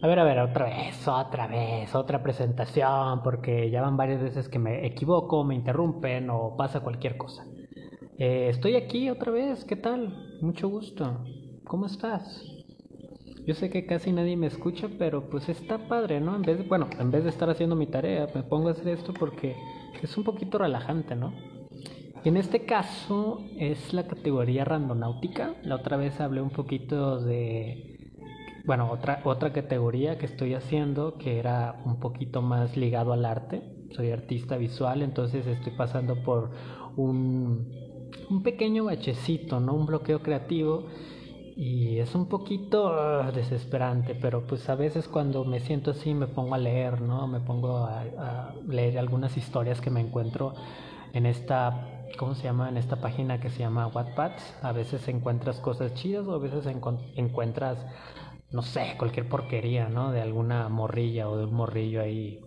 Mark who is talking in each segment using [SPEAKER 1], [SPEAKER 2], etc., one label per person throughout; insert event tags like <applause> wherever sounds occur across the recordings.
[SPEAKER 1] A ver, a ver, otra vez, otra vez, otra presentación, porque ya van varias veces que me equivoco, me interrumpen o pasa cualquier cosa. Eh, estoy aquí otra vez, ¿qué tal? Mucho gusto. ¿Cómo estás? Yo sé que casi nadie me escucha, pero pues está padre, ¿no? En vez de, bueno, en vez de estar haciendo mi tarea, me pongo a hacer esto porque es un poquito relajante, ¿no? En este caso es la categoría randonáutica. La otra vez hablé un poquito de bueno, otra, otra categoría que estoy haciendo que era un poquito más ligado al arte. Soy artista visual, entonces estoy pasando por un, un pequeño bachecito, ¿no? Un bloqueo creativo y es un poquito ah, desesperante, pero pues a veces cuando me siento así me pongo a leer, ¿no? Me pongo a, leer algunas historias que me encuentro en esta, ¿cómo se llama? En esta página que se llama Wattpad. A veces encuentras cosas chidas o a veces encuentras no sé, cualquier porquería, ¿no? De alguna morrilla o de un morrillo ahí.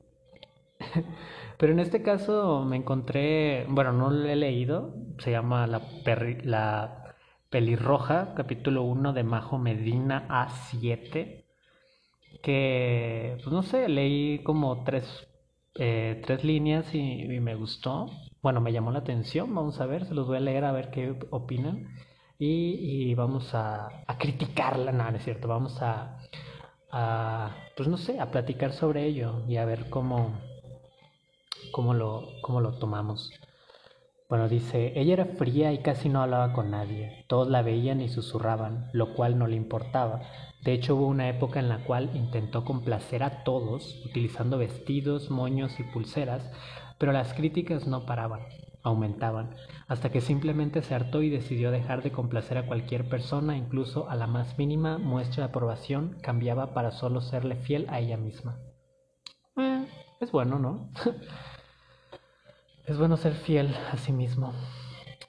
[SPEAKER 1] <laughs> Pero en este caso me encontré, bueno, no lo he leído, se llama La, la Pelirroja, capítulo 1 de Majo Medina A7, que, pues no sé, leí como tres, eh, tres líneas y, y me gustó. Bueno, me llamó la atención, vamos a ver, se los voy a leer a ver qué opinan y, vamos a, criticarla, no, no es cierto, vamos a, pues no sé, a platicar sobre ello y a ver cómo, cómo, lo, cómo lo tomamos. Bueno, dice, ella era fría y casi no hablaba con nadie. Todos la veían y susurraban, lo cual no le importaba. De hecho, hubo una época en la cual intentó complacer a todos, utilizando vestidos, moños y pulseras, pero las críticas no paraban aumentaban, hasta que simplemente se hartó y decidió dejar de complacer a cualquier persona, incluso a la más mínima muestra de aprobación, cambiaba para solo serle fiel a ella misma. Eh, es bueno, ¿no? es bueno ser fiel a sí mismo,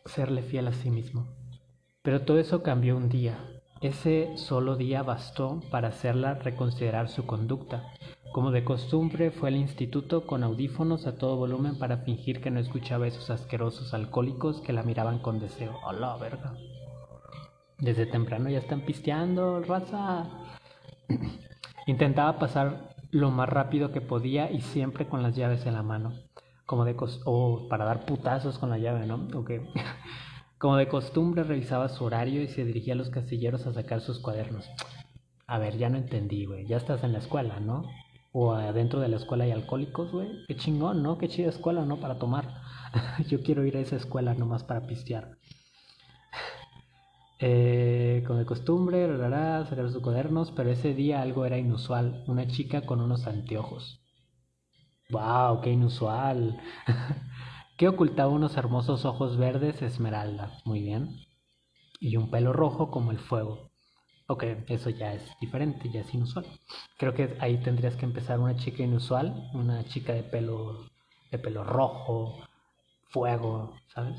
[SPEAKER 1] serle fiel a sí mismo. Pero todo eso cambió un día. Ese solo día bastó para hacerla reconsiderar su conducta, como de costumbre fue al instituto con audífonos a todo volumen para fingir que no escuchaba a esos asquerosos alcohólicos que la miraban con deseo. ¡Hola, verga! Desde temprano ya están pisteando, raza. <clears throat> Intentaba pasar lo más rápido que podía y siempre con las llaves en la mano. Como de oh, para dar putazos con la llave, ¿no? <laughs> Como de costumbre revisaba su horario y se dirigía a los casilleros a sacar sus cuadernos. A ver, ya no entendí, güey. Ya estás en la escuela, ¿no? O adentro de la escuela hay alcohólicos, güey. Qué chingón, ¿no? Qué chida escuela, ¿no? Para tomar. <laughs> Yo quiero ir a esa escuela nomás para pistear. <laughs> Eh, como de costumbre, rara, sacar sus cuadernos, pero ese día algo era inusual. Una chica con unos anteojos. ¡Wow! ¡Qué inusual! <laughs> que ocultaba unos hermosos ojos verdes esmeralda. Muy bien. Y un pelo rojo como el fuego. Ok, eso ya es diferente, ya es inusual. Creo que ahí tendrías que empezar una chica inusual, una chica de pelo, de pelo rojo, fuego, ¿sabes?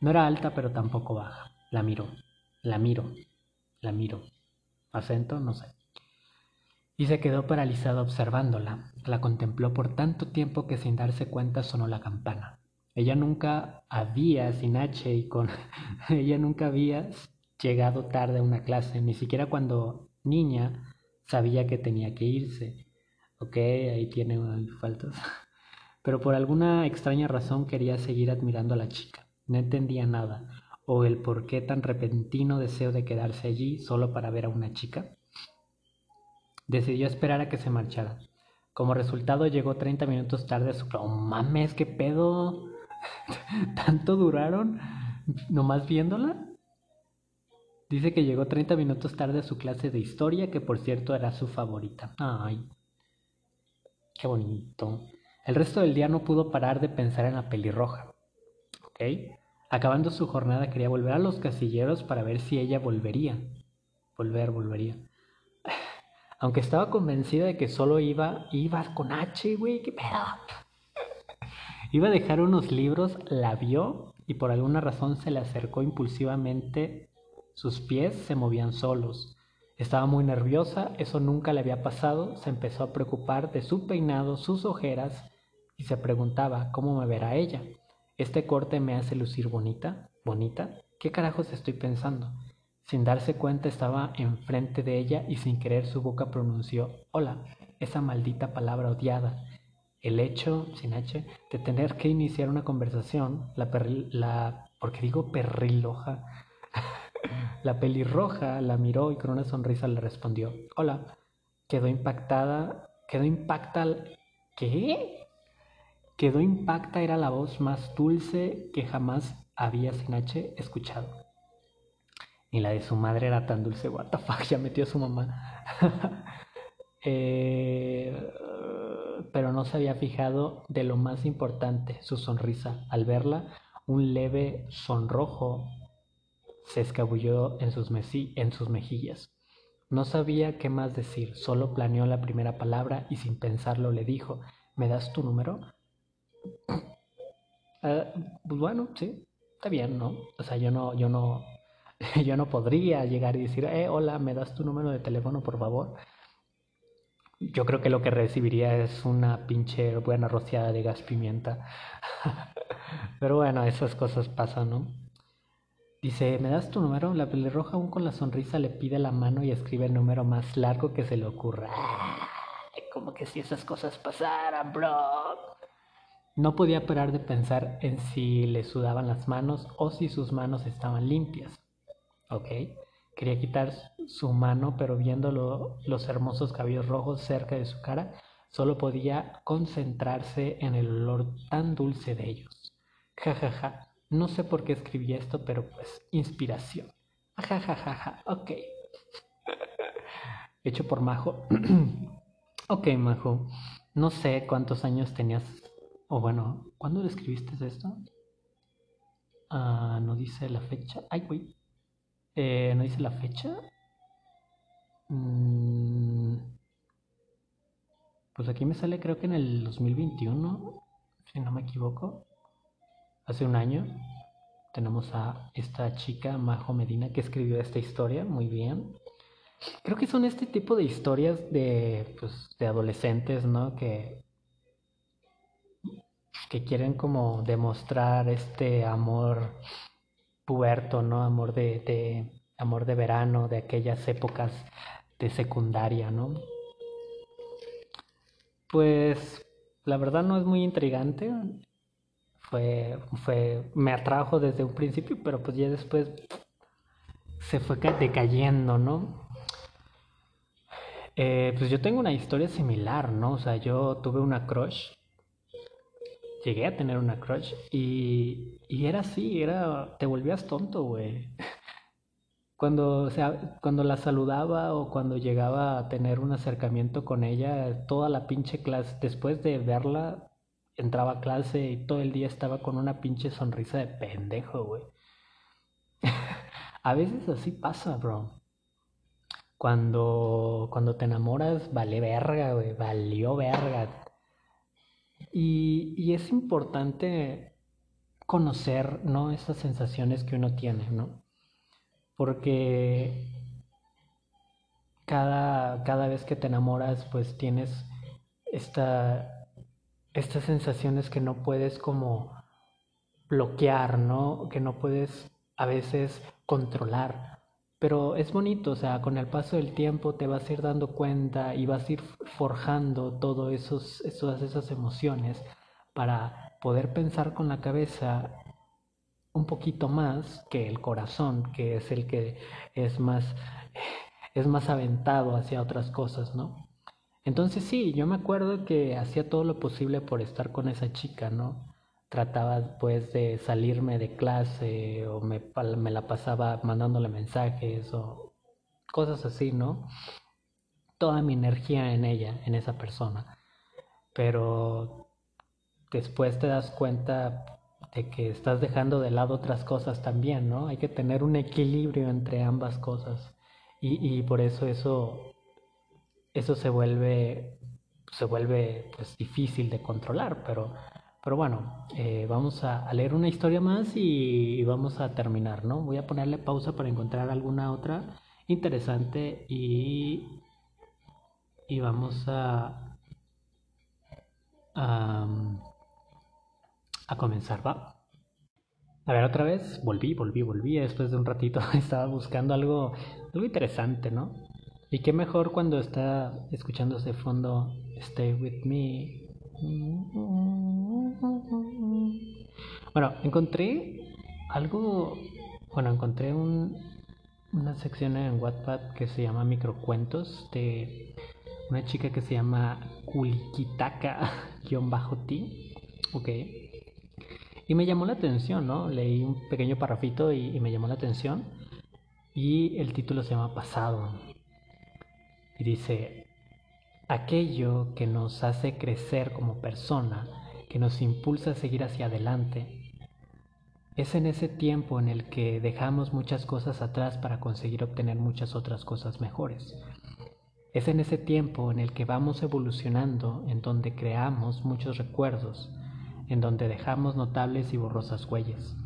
[SPEAKER 1] No era alta, pero tampoco baja. La miro, la miro, la miro. ¿Acento? No sé. Y se quedó paralizado observándola. La contempló por tanto tiempo que sin darse cuenta sonó la campana. Ella nunca había, sin H y con... <laughs> ella nunca había llegado tarde a una clase, ni siquiera cuando niña sabía que tenía que irse. Ok, ahí tiene faltas. <laughs> Pero por alguna extraña razón quería seguir admirando a la chica. No entendía nada, o el por qué tan repentino deseo de quedarse allí solo para ver a una chica. Decidió esperar a que se marchara. Como resultado llegó 30 minutos tarde a su... ¡Oh, mames, qué pedo! <laughs> ¿Tanto duraron nomás viéndola? Dice que llegó 30 minutos tarde a su clase de historia, que por cierto era su favorita. Ay, qué bonito. El resto del día no pudo parar de pensar en la pelirroja. ¿Ok? Acabando su jornada quería volver a los casilleros para ver si ella volvería. Volver, volvería. <sighs> Aunque estaba convencida de que solo iba, iba con H, güey, qué pedo. <laughs> Iba a dejar unos libros, la vio y por alguna razón se le acercó impulsivamente sus pies se movían solos. Estaba muy nerviosa, eso nunca le había pasado, se empezó a preocupar de su peinado, sus ojeras, y se preguntaba cómo me verá ella. ¿Este corte me hace lucir bonita? ¿Bonita? ¿Qué carajos estoy pensando? Sin darse cuenta estaba enfrente de ella y sin querer su boca pronunció hola, esa maldita palabra odiada. El hecho, sin H, de tener que iniciar una conversación, la, la porque digo perriloja, la pelirroja la miró y con una sonrisa le respondió hola. Quedó impactada, quedó impacta, ¿qué? Quedó impacta era la voz más dulce que jamás había H escuchado. Ni la de su madre era tan dulce, what the fuck, ya metió a su mamá. <laughs> Eh, pero no se había fijado de lo más importante, su sonrisa. Al verla, un leve sonrojo se escabulló en sus, mejillas. No sabía qué más decir, solo planeó la primera palabra y sin pensarlo le dijo, ¿me das tu número? Eh, <clears throat> pues bueno, sí, está bien, ¿no? O sea, yo no, yo no, <laughs> yo no podría llegar y decir, eh, hola, ¿me das tu número de teléfono, por favor? Yo creo que lo que recibiría es una pinche buena rociada de gas pimienta. <laughs> Pero bueno, esas cosas pasan, ¿no? Dice, ¿me das tu número? La pelirroja aún con la sonrisa le pide la mano y escribe el número más largo que se le ocurra. como que si esas cosas pasaran, bro. No podía parar de pensar en si le sudaban las manos o si sus manos estaban limpias. ¿Ok? Quería quitar su mano, pero viendo los hermosos cabellos rojos cerca de su cara, solo podía concentrarse en el olor tan dulce de ellos. Ja, ja, ja. No sé por qué escribí esto, pero pues, inspiración. Ja, ja, ja, ja. Ok. <laughs> Hecho por Majo. <clears throat> ok, Majo. No sé cuántos años tenías. O bueno, ¿cuándo le escribiste esto? Ah, no dice la fecha. Ay, güey. Eh, ¿No dice la fecha? Mm, pues aquí me sale creo que en el 2021, si no me equivoco. Hace un año tenemos a esta chica, Majo Medina, que escribió esta historia muy bien. Creo que son este tipo de historias de, pues, de adolescentes, ¿no? Que, que quieren como demostrar este amor puerto, ¿no? Amor de, amor de verano, de aquellas épocas de secundaria, ¿no? Pues la verdad no es muy intrigante. Fue, fue, me atrajo desde un principio, pero pues ya después se fue decayendo, ¿no? Eh, pues yo tengo una historia similar, ¿no? O sea, yo tuve una crush llegué a tener una crush y, y era así, era, te volvías tonto, güey. <laughs> Cuando, o sea, cuando la saludaba o cuando llegaba a tener un acercamiento con ella, toda la pinche clase, después de verla, entraba a clase y todo el día estaba con una pinche sonrisa de pendejo, güey. <laughs> a veces así pasa, bro. Cuando, cuando te enamoras, vale verga, güey, valió verga y, es importante conocer, ¿no? Esas sensaciones que uno tiene, ¿no? Porque cada, cada vez que te enamoras, pues tienes esta, estas sensaciones que no puedes como bloquear, ¿no? Que no puedes a veces controlar. Pero es bonito, o sea, con el paso del tiempo te vas a ir dando cuenta y vas a ir forjando todas esos, esas emociones para poder pensar con la cabeza un poquito más que el corazón, que es el que es más, es más aventado hacia otras cosas, ¿no? Entonces sí, yo me acuerdo que hacía todo lo posible por estar con esa chica, ¿no? trataba pues de salirme de clase o me, me, la pasaba mandándole mensajes o cosas así, ¿no? Toda mi energía en ella, en esa persona. Pero después te das cuenta de que estás dejando de lado otras cosas también, ¿no? Hay que tener un equilibrio entre ambas cosas. Y, y por eso eso, eso se vuelve, se vuelve pues difícil de controlar, pero pero bueno, eh, vamos a, leer una historia más y, vamos a terminar, ¿no? Voy a ponerle pausa para encontrar alguna otra interesante y, y vamos a, a, a comenzar, ¿va? A ver, otra vez, volví, volví, volví. Después de un ratito <laughs> estaba buscando algo, algo interesante, ¿no? Y qué mejor cuando está escuchando ese fondo Stay With Me. Bueno, encontré algo, bueno, encontré un, una sección en Wattpad que se llama Microcuentos de una chica que se llama Kulikitaka-T. <laughs> Ok. Y me llamó la atención, ¿no? Leí un pequeño parrafito y me llamó la atención. Y el título se llama Pasado. Y dice, aquello que nos hace crecer como persona, que nos impulsa a seguir hacia adelante, es en ese tiempo en el que dejamos muchas cosas atrás para conseguir obtener muchas otras cosas mejores. Es en ese tiempo en el que vamos evolucionando, en donde creamos muchos recuerdos, en donde dejamos notables y borrosas huellas.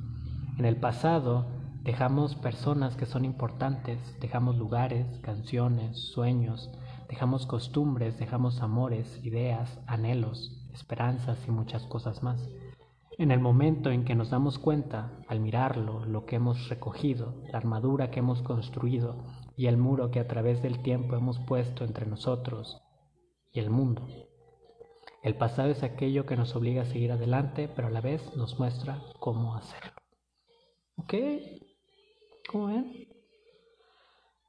[SPEAKER 1] En el pasado Dejamos personas que son importantes, dejamos lugares, canciones, sueños, dejamos costumbres, dejamos amores, ideas, anhelos, esperanzas y muchas cosas más. En el momento en que nos damos cuenta, al mirarlo, lo que hemos recogido, la armadura que hemos construido y el muro que a través del tiempo hemos puesto entre nosotros y el mundo. El pasado es aquello que nos obliga a seguir adelante, pero a la vez nos muestra cómo hacerlo. ¿Ok? ¿Cómo ven?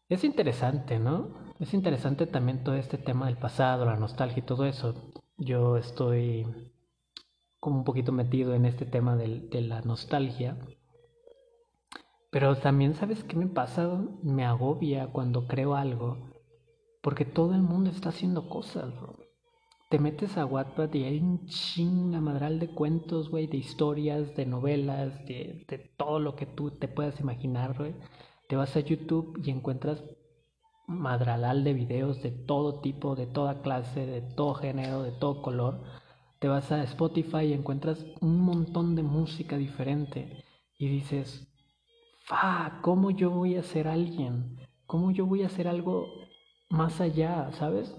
[SPEAKER 1] Es interesante, ¿no? Es interesante también todo este tema del pasado, la nostalgia y todo eso. Yo estoy como un poquito metido en este tema de la nostalgia. Pero también, ¿sabes qué me pasa? Me agobia cuando creo algo. Porque todo el mundo está haciendo cosas, bro. Te metes a Wattpad y hay un chingamadral de cuentos, güey, de historias, de novelas, de, de, todo lo que tú te puedas imaginar, güey. Te vas a YouTube y encuentras madralal de videos de todo tipo, de toda clase, de todo género, de todo color. Te vas a Spotify y encuentras un montón de música diferente y dices, fa, ¿cómo yo voy a ser alguien? ¿Cómo yo voy a hacer algo más allá, sabes?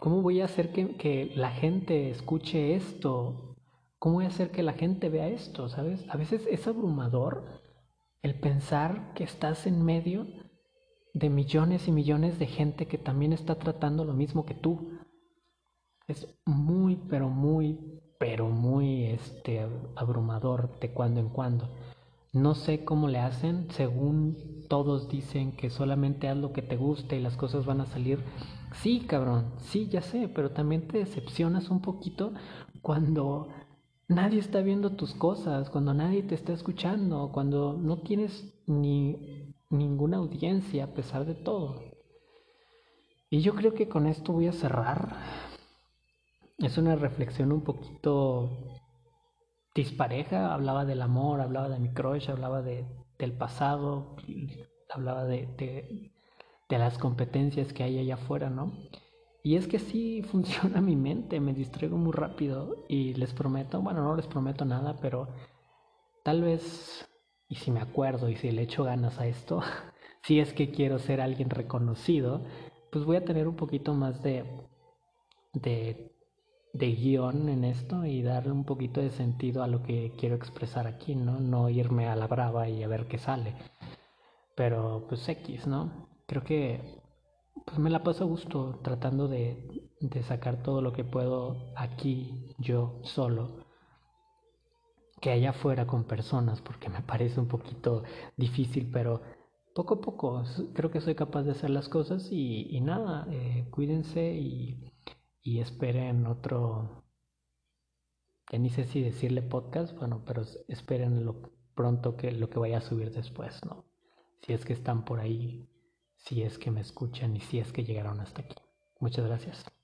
[SPEAKER 1] ¿Cómo voy a hacer que, la gente escuche esto? ¿Cómo voy a hacer que la gente vea esto? ¿Sabes? A veces es abrumador el pensar que estás en medio de millones y millones de gente que también está tratando lo mismo que tú. Es muy, pero muy, pero muy este, abrumador de cuando en cuando. No sé cómo le hacen, según todos dicen que solamente haz lo que te guste y las cosas van a salir. Sí, cabrón, sí, ya sé, pero también te decepcionas un poquito cuando nadie está viendo tus cosas, cuando nadie te está escuchando, cuando no tienes ni ninguna audiencia a pesar de todo. Y yo creo que con esto voy a cerrar. Es una reflexión un poquito dispareja, hablaba del amor, hablaba de mi crush, hablaba de, del pasado, hablaba de, de, de, las competencias que hay allá afuera, ¿no? Y es que sí <laughs> funciona mi mente, me distraigo muy rápido y les prometo, bueno, no les prometo nada, pero tal vez, y si me acuerdo y si le echo ganas a esto, <laughs> si es que quiero ser alguien reconocido, pues voy a tener un poquito más de, de guion en esto y darle un poquito de sentido a lo que quiero expresar aquí, ¿no? No irme a la brava y a ver qué sale. Pero pues X, ¿no? Creo que pues me la paso a gusto tratando de, de sacar todo lo que puedo aquí yo solo que allá afuera con personas porque me parece un poquito difícil pero poco a poco creo que soy capaz de hacer las cosas y, nada eh, cuídense y y esperen otro, ya ni sé si decirle podcast, bueno, pero esperen lo pronto que lo que vaya a subir después, ¿no? Si es que están por ahí, si es que me escuchan y si es que llegaron hasta aquí. Muchas gracias.